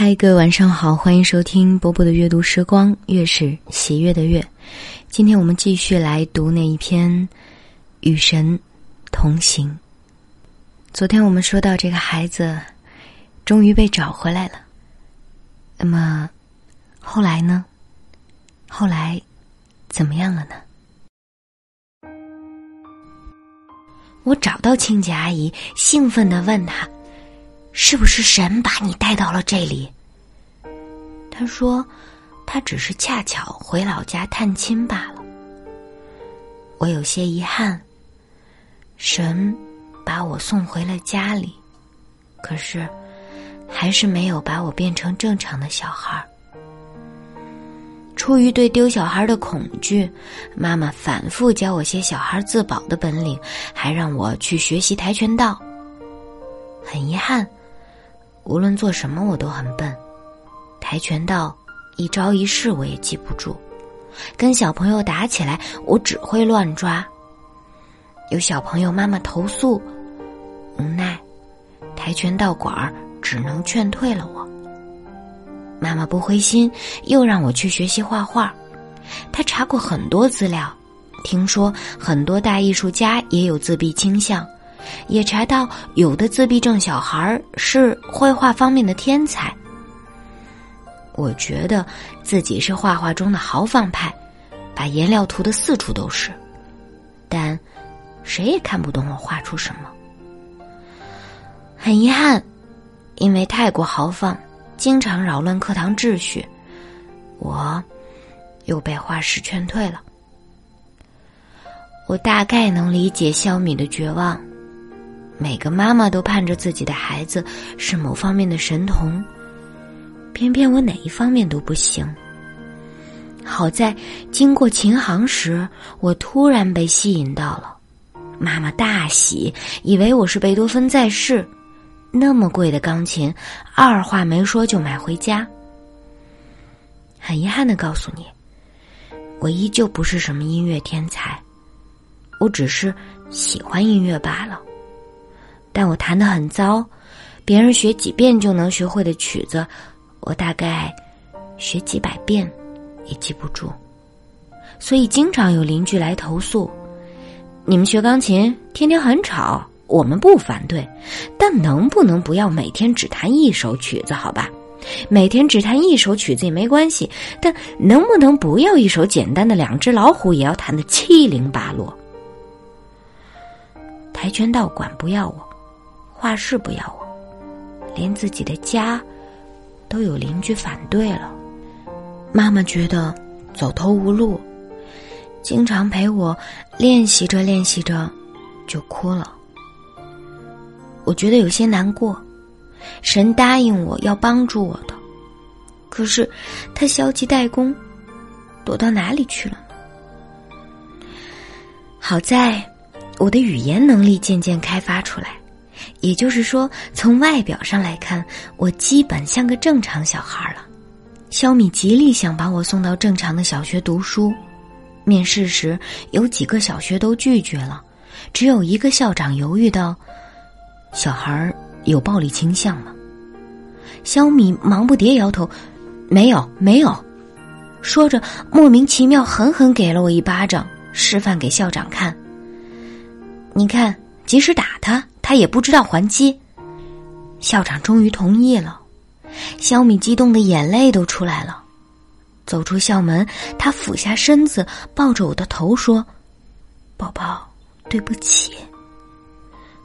嗨，各位晚上好，欢迎收听波波的阅读时光，月是喜悦的月。今天我们继续来读那一篇《与神同行》。昨天我们说到这个孩子终于被找回来了，那么后来呢？后来怎么样了呢？我找到清洁阿姨，兴奋的问她。是不是神把你带到了这里？他说：“他只是恰巧回老家探亲罢了。”我有些遗憾。神把我送回了家里，可是还是没有把我变成正常的小孩儿。出于对丢小孩的恐惧，妈妈反复教我些小孩自保的本领，还让我去学习跆拳道。很遗憾。无论做什么，我都很笨。跆拳道一招一式我也记不住，跟小朋友打起来，我只会乱抓。有小朋友妈妈投诉，无奈，跆拳道馆儿只能劝退了我。妈妈不灰心，又让我去学习画画。她查过很多资料，听说很多大艺术家也有自闭倾向。也查到有的自闭症小孩是绘画方面的天才。我觉得自己是画画中的豪放派，把颜料涂的四处都是，但谁也看不懂我画出什么。很遗憾，因为太过豪放，经常扰乱课堂秩序，我又被画室劝退了。我大概能理解肖米的绝望。每个妈妈都盼着自己的孩子是某方面的神童，偏偏我哪一方面都不行。好在经过琴行时，我突然被吸引到了，妈妈大喜，以为我是贝多芬在世，那么贵的钢琴，二话没说就买回家。很遗憾的告诉你，我依旧不是什么音乐天才，我只是喜欢音乐罢了。但我弹得很糟，别人学几遍就能学会的曲子，我大概学几百遍也记不住，所以经常有邻居来投诉：你们学钢琴天天很吵，我们不反对，但能不能不要每天只弹一首曲子？好吧，每天只弹一首曲子也没关系，但能不能不要一首简单的两只老虎也要弹得七零八落？跆拳道馆不要我。画室不要我，连自己的家都有邻居反对了。妈妈觉得走投无路，经常陪我练习着练习着就哭了。我觉得有些难过。神答应我要帮助我的，可是他消极怠工，躲到哪里去了呢？好在我的语言能力渐渐开发出来。也就是说，从外表上来看，我基本像个正常小孩了。肖米极力想把我送到正常的小学读书，面试时有几个小学都拒绝了，只有一个校长犹豫道：“小孩有暴力倾向吗？”肖米忙不迭摇头：“没有，没有。”说着，莫名其妙狠狠给了我一巴掌，示范给校长看：“你看，即使打他。”他也不知道还击。校长终于同意了，小米激动的眼泪都出来了。走出校门，他俯下身子抱着我的头说：“宝宝，对不起。”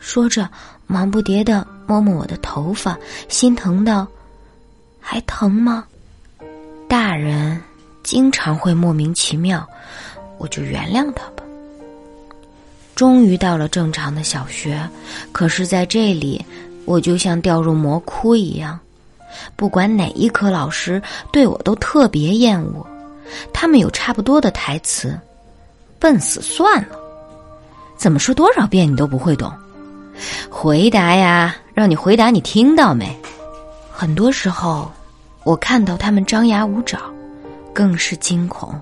说着，忙不迭的摸摸我的头发，心疼道：“还疼吗？”大人经常会莫名其妙，我就原谅他。终于到了正常的小学，可是在这里，我就像掉入魔窟一样。不管哪一科老师对我都特别厌恶，他们有差不多的台词：“笨死算了，怎么说多少遍你都不会懂。”回答呀，让你回答，你听到没？很多时候，我看到他们张牙舞爪，更是惊恐。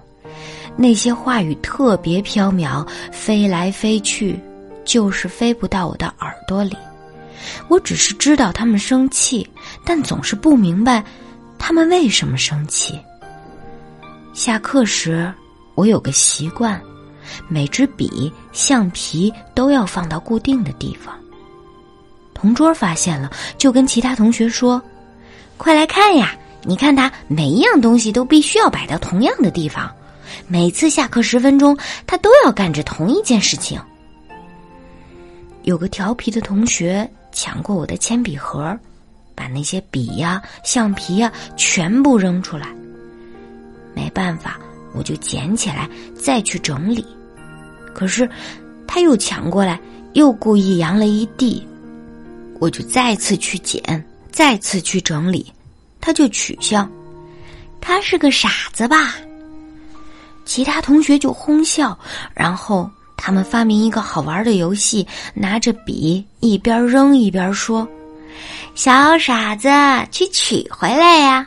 那些话语特别飘渺，飞来飞去，就是飞不到我的耳朵里。我只是知道他们生气，但总是不明白他们为什么生气。下课时，我有个习惯，每支笔、橡皮都要放到固定的地方。同桌发现了，就跟其他同学说：“快来看呀！你看他每一样东西都必须要摆到同样的地方。每次下课十分钟，他都要干着同一件事情。”有个调皮的同学抢过我的铅笔盒，把那些笔呀、橡皮呀全部扔出来。没办法，我就捡起来再去整理。可是他又抢过来，又故意扬了一地。我就再次去捡，再次去整理，他就取笑，他是个傻子吧？其他同学就哄笑，然后他们发明一个好玩的游戏，拿着笔一边扔一边说：“小傻子，去取回来呀！”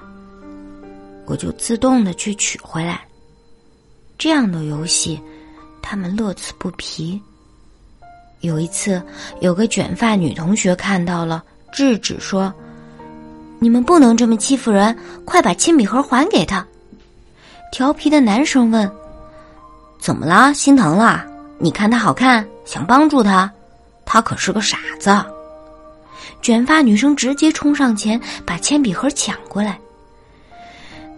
我就自动的去取回来。这样的游戏，他们乐此不疲。有一次，有个卷发女同学看到了，制止说：“你们不能这么欺负人，快把铅笔盒还给他。”调皮的男生问：“怎么了？心疼了？你看他好看，想帮助他？他可是个傻子。”卷发女生直接冲上前把铅笔盒抢过来。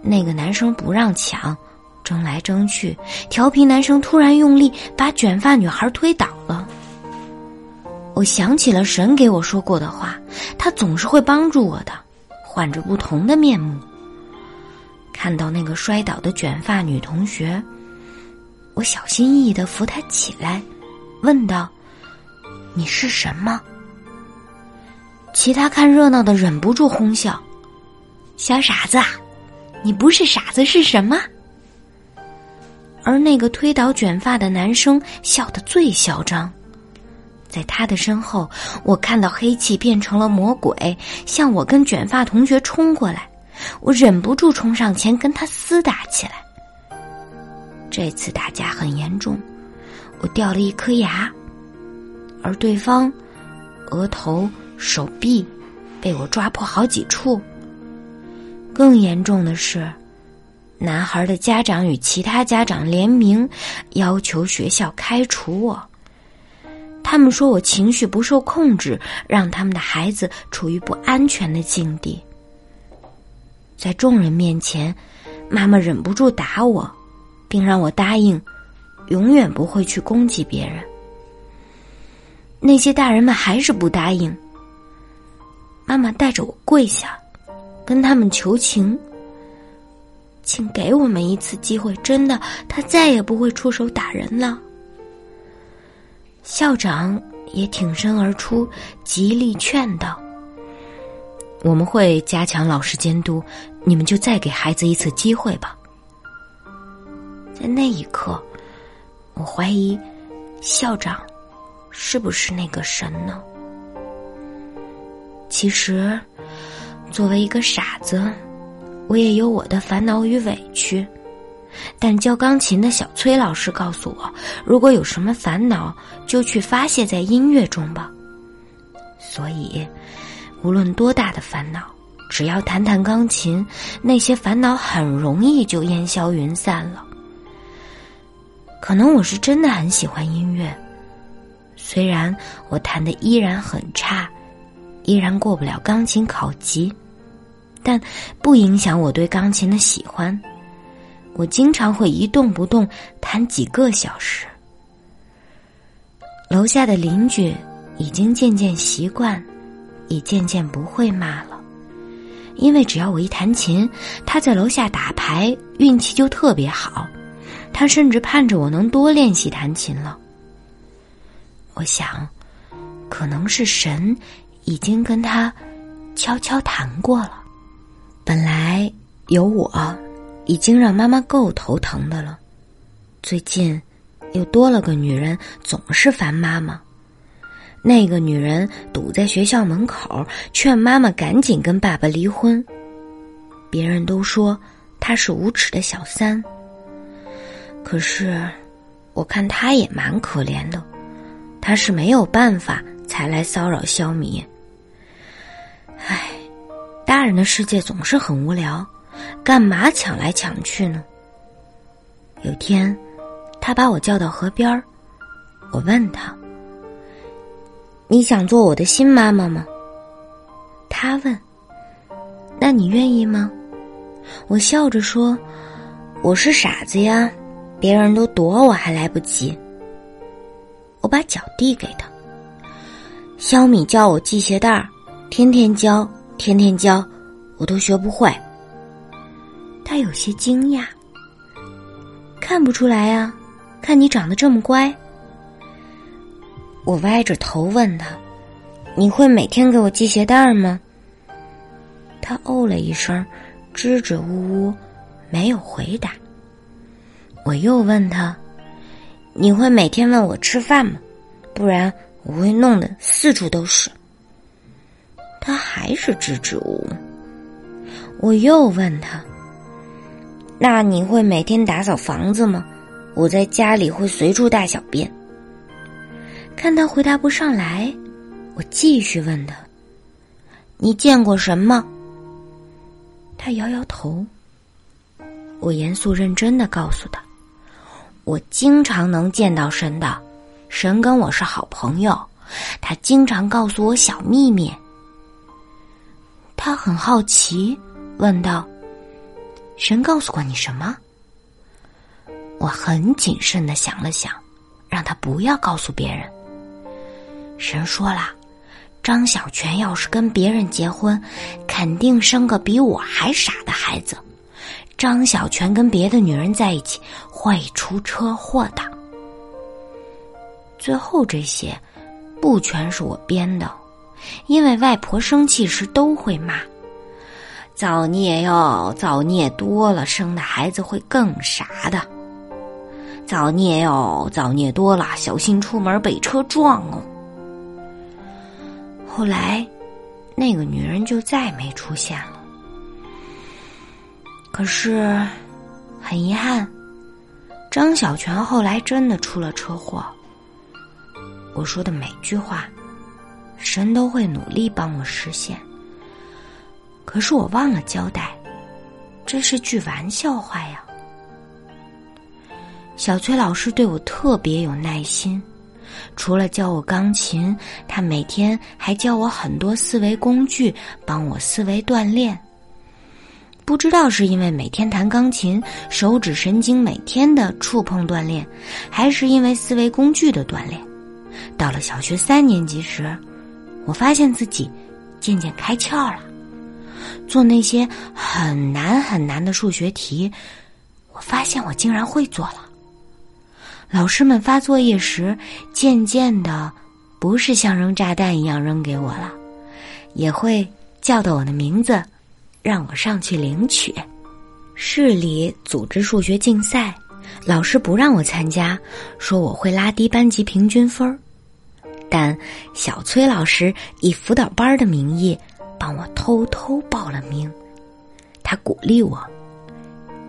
那个男生不让抢，争来争去，调皮男生突然用力把卷发女孩推倒了。我想起了神给我说过的话，他总是会帮助我的，换着不同的面目。看到那个摔倒的卷发女同学，我小心翼翼的扶她起来，问道：“你是什么？”其他看热闹的忍不住哄笑：“小傻子，你不是傻子是什么？”而那个推倒卷发的男生笑得最嚣张。在他的身后，我看到黑气变成了魔鬼，向我跟卷发同学冲过来。我忍不住冲上前跟他厮打起来。这次打架很严重，我掉了一颗牙，而对方额头、手臂被我抓破好几处。更严重的是，男孩的家长与其他家长联名要求学校开除我。他们说我情绪不受控制，让他们的孩子处于不安全的境地。在众人面前，妈妈忍不住打我，并让我答应，永远不会去攻击别人。那些大人们还是不答应。妈妈带着我跪下，跟他们求情，请给我们一次机会，真的，他再也不会出手打人了。校长也挺身而出，极力劝道：“我们会加强老师监督，你们就再给孩子一次机会吧。”在那一刻，我怀疑校长是不是那个神呢？其实，作为一个傻子，我也有我的烦恼与委屈。但教钢琴的小崔老师告诉我，如果有什么烦恼，就去发泄在音乐中吧。所以，无论多大的烦恼，只要弹弹钢琴，那些烦恼很容易就烟消云散了。可能我是真的很喜欢音乐，虽然我弹的依然很差，依然过不了钢琴考级，但不影响我对钢琴的喜欢。我经常会一动不动弹几个小时。楼下的邻居已经渐渐习惯，也渐渐不会骂了，因为只要我一弹琴，他在楼下打牌，运气就特别好。他甚至盼着我能多练习弹琴了。我想，可能是神已经跟他悄悄谈过了。本来有我。已经让妈妈够头疼的了，最近又多了个女人，总是烦妈妈。那个女人堵在学校门口，劝妈妈赶紧跟爸爸离婚。别人都说她是无耻的小三，可是我看她也蛮可怜的，她是没有办法才来骚扰肖米，唉，大人的世界总是很无聊，干嘛抢来抢去呢？有天，他把我叫到河边儿，我问他：“你想做我的新妈妈吗？”他问：“那你愿意吗？”我笑着说：“我是傻子呀，别人都躲我还来不及。”我把脚递给他。小米教我系鞋带儿，天天教，天天教，我都学不会。他有些惊讶。看不出来呀，看你长得这么乖。我歪着头问他：“你会每天给我系鞋带吗？”他哦了一声，支支吾吾，没有回答。我又问他：“你会每天问我吃饭吗？不然我会弄得四处都是。”他还是支支吾吾。我又问他。那你会每天打扫房子吗？我在家里会随处大小便。看他回答不上来，我继续问他：“你见过神吗？”他摇摇头。我严肃认真的告诉他：“我经常能见到神的，神跟我是好朋友，他经常告诉我小秘密。”他很好奇，问道。神告诉过你什么？我很谨慎的想了想，让他不要告诉别人。神说了，张小泉要是跟别人结婚，肯定生个比我还傻的孩子。张小泉跟别的女人在一起会出车祸的。最后这些，不全是我编的，因为外婆生气时都会骂。造孽哟，造孽多了，生的孩子会更傻的。造孽哟，造孽多了，小心出门被车撞哦。后来，那个女人就再没出现了。可是，很遗憾，张小泉后来真的出了车祸。我说的每句话，神都会努力帮我实现。可是我忘了交代，这是句玩笑话呀。小崔老师对我特别有耐心，除了教我钢琴，他每天还教我很多思维工具，帮我思维锻炼。不知道是因为每天弹钢琴，手指神经每天的触碰锻炼，还是因为思维工具的锻炼。到了小学三年级时，我发现自己渐渐开窍了。做那些很难很难的数学题，我发现我竟然会做了。老师们发作业时，渐渐的不是像扔炸弹一样扔给我了，也会叫到我的名字，让我上去领取。市里组织数学竞赛，老师不让我参加，说我会拉低班级平均分儿。但小崔老师以辅导班的名义。帮我偷偷报了名，他鼓励我，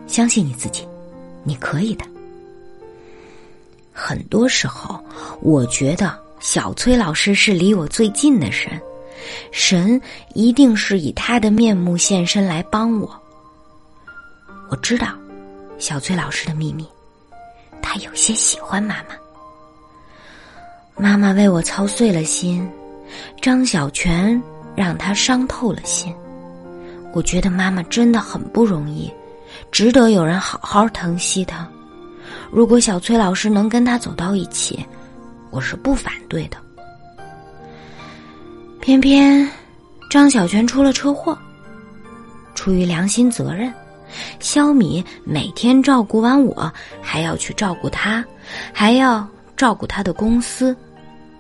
相信你自己，你可以的。很多时候，我觉得小崔老师是离我最近的神，神一定是以他的面目现身来帮我。我知道小崔老师的秘密，他有些喜欢妈妈，妈妈为我操碎了心，张小泉。让他伤透了心，我觉得妈妈真的很不容易，值得有人好好疼惜她。如果小崔老师能跟他走到一起，我是不反对的。偏偏张小泉出了车祸，出于良心责任，肖米每天照顾完我，还要去照顾他，还要照顾他的公司，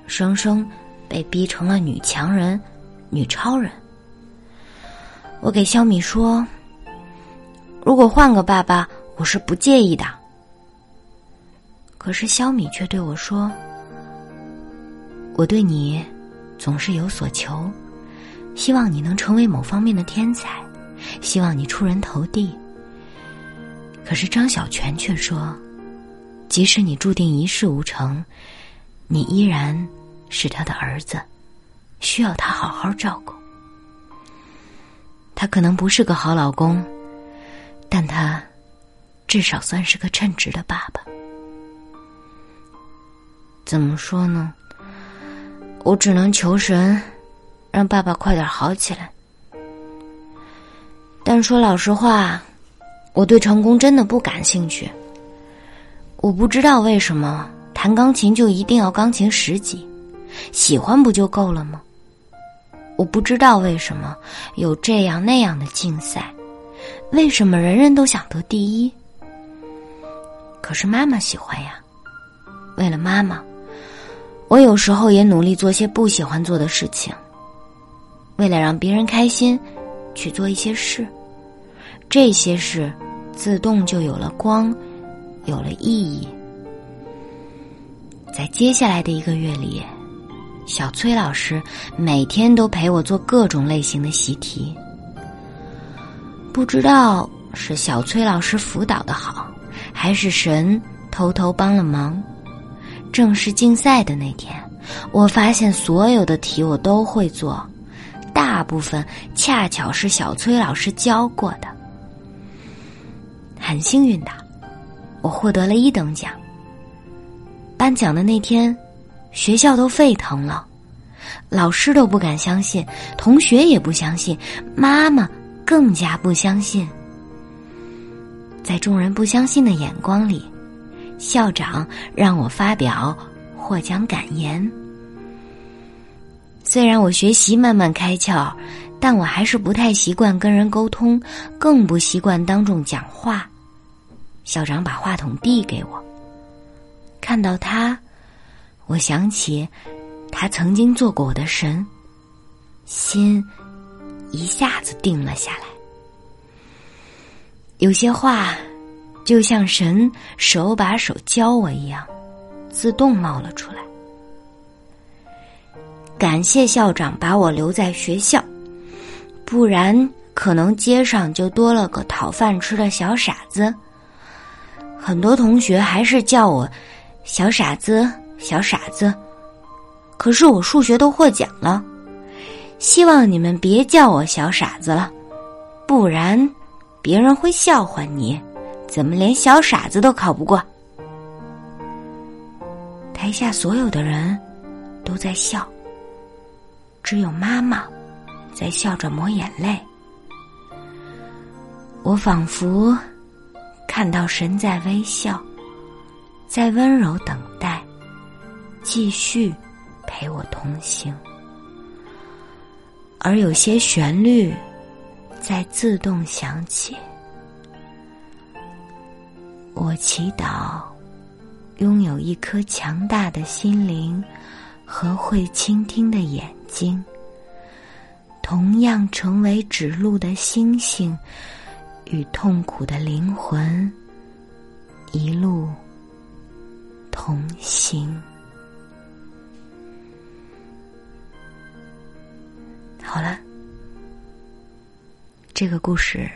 生生被逼成了女强人。女超人，我给肖米说：“如果换个爸爸，我是不介意的。”可是肖米却对我说：“我对你总是有所求，希望你能成为某方面的天才，希望你出人头地。”可是张小泉却说：“即使你注定一事无成，你依然是他的儿子。”需要他好好照顾。他可能不是个好老公，但他至少算是个称职的爸爸。怎么说呢？我只能求神，让爸爸快点好起来。但说老实话，我对成功真的不感兴趣。我不知道为什么弹钢琴就一定要钢琴十级，喜欢不就够了吗？我不知道为什么有这样那样的竞赛，为什么人人都想得第一？可是妈妈喜欢呀，为了妈妈，我有时候也努力做些不喜欢做的事情。为了让别人开心，去做一些事，这些事自动就有了光，有了意义。在接下来的一个月里。小崔老师每天都陪我做各种类型的习题，不知道是小崔老师辅导的好，还是神偷偷帮了忙。正式竞赛的那天，我发现所有的题我都会做，大部分恰巧是小崔老师教过的。很幸运的，我获得了一等奖。颁奖的那天。学校都沸腾了，老师都不敢相信，同学也不相信，妈妈更加不相信。在众人不相信的眼光里，校长让我发表获奖感言。虽然我学习慢慢开窍，但我还是不太习惯跟人沟通，更不习惯当众讲话。校长把话筒递给我，看到他。我想起，他曾经做过我的神，心一下子定了下来。有些话，就像神手把手教我一样，自动冒了出来。感谢校长把我留在学校，不然可能街上就多了个讨饭吃的小傻子。很多同学还是叫我小傻子。小傻子，可是我数学都获奖了，希望你们别叫我小傻子了，不然别人会笑话你，怎么连小傻子都考不过？台下所有的人都在笑，只有妈妈在笑着抹眼泪。我仿佛看到神在微笑，在温柔等待。继续陪我同行，而有些旋律在自动响起。我祈祷拥有一颗强大的心灵和会倾听的眼睛，同样成为指路的星星，与痛苦的灵魂一路同行。好了，这个故事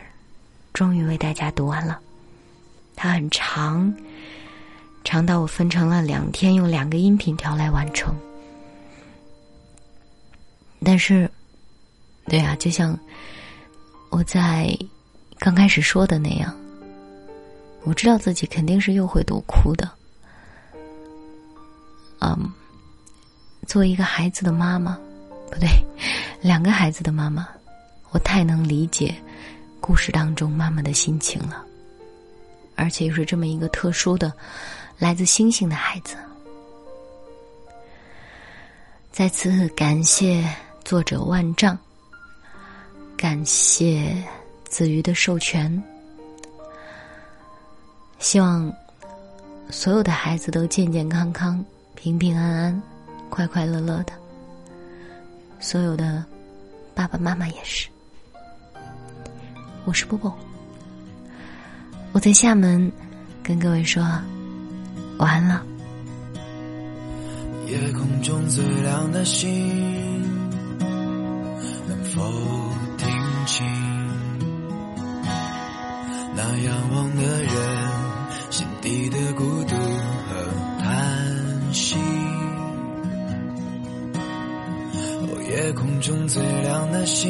终于为大家读完了。它很长，长到我分成了两天，用两个音频条来完成。但是，对啊，就像我在刚开始说的那样，我知道自己肯定是又会读哭的。嗯，作为一个孩子的妈妈，不对。两个孩子的妈妈，我太能理解故事当中妈妈的心情了，而且又是这么一个特殊的来自星星的孩子。再次感谢作者万丈，感谢子瑜的授权，希望所有的孩子都健健康康、平平安安、快快乐乐的，所有的。爸爸妈妈也是，我是波波，我在厦门跟各位说晚安了。夜空中最亮的星，能否听清那仰望的人心底的孤独和叹息？哦夜空中最亮的星，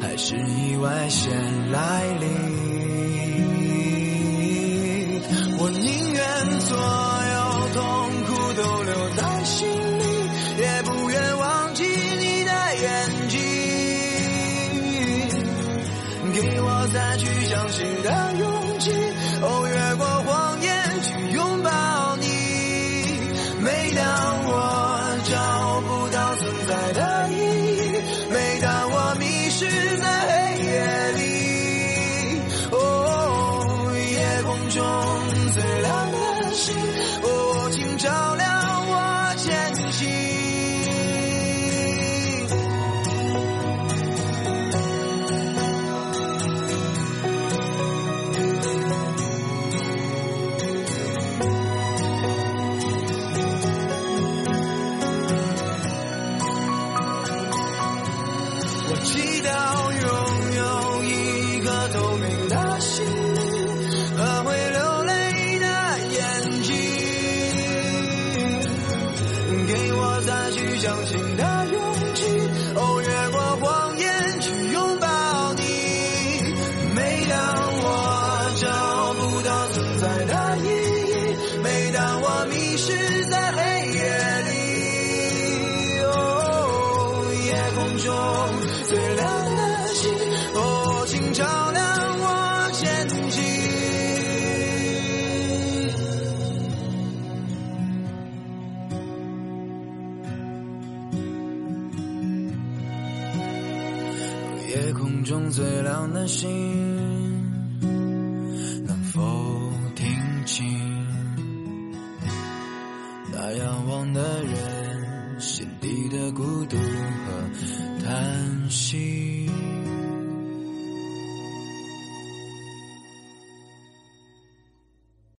还是意外先来临。我宁愿做 don't seen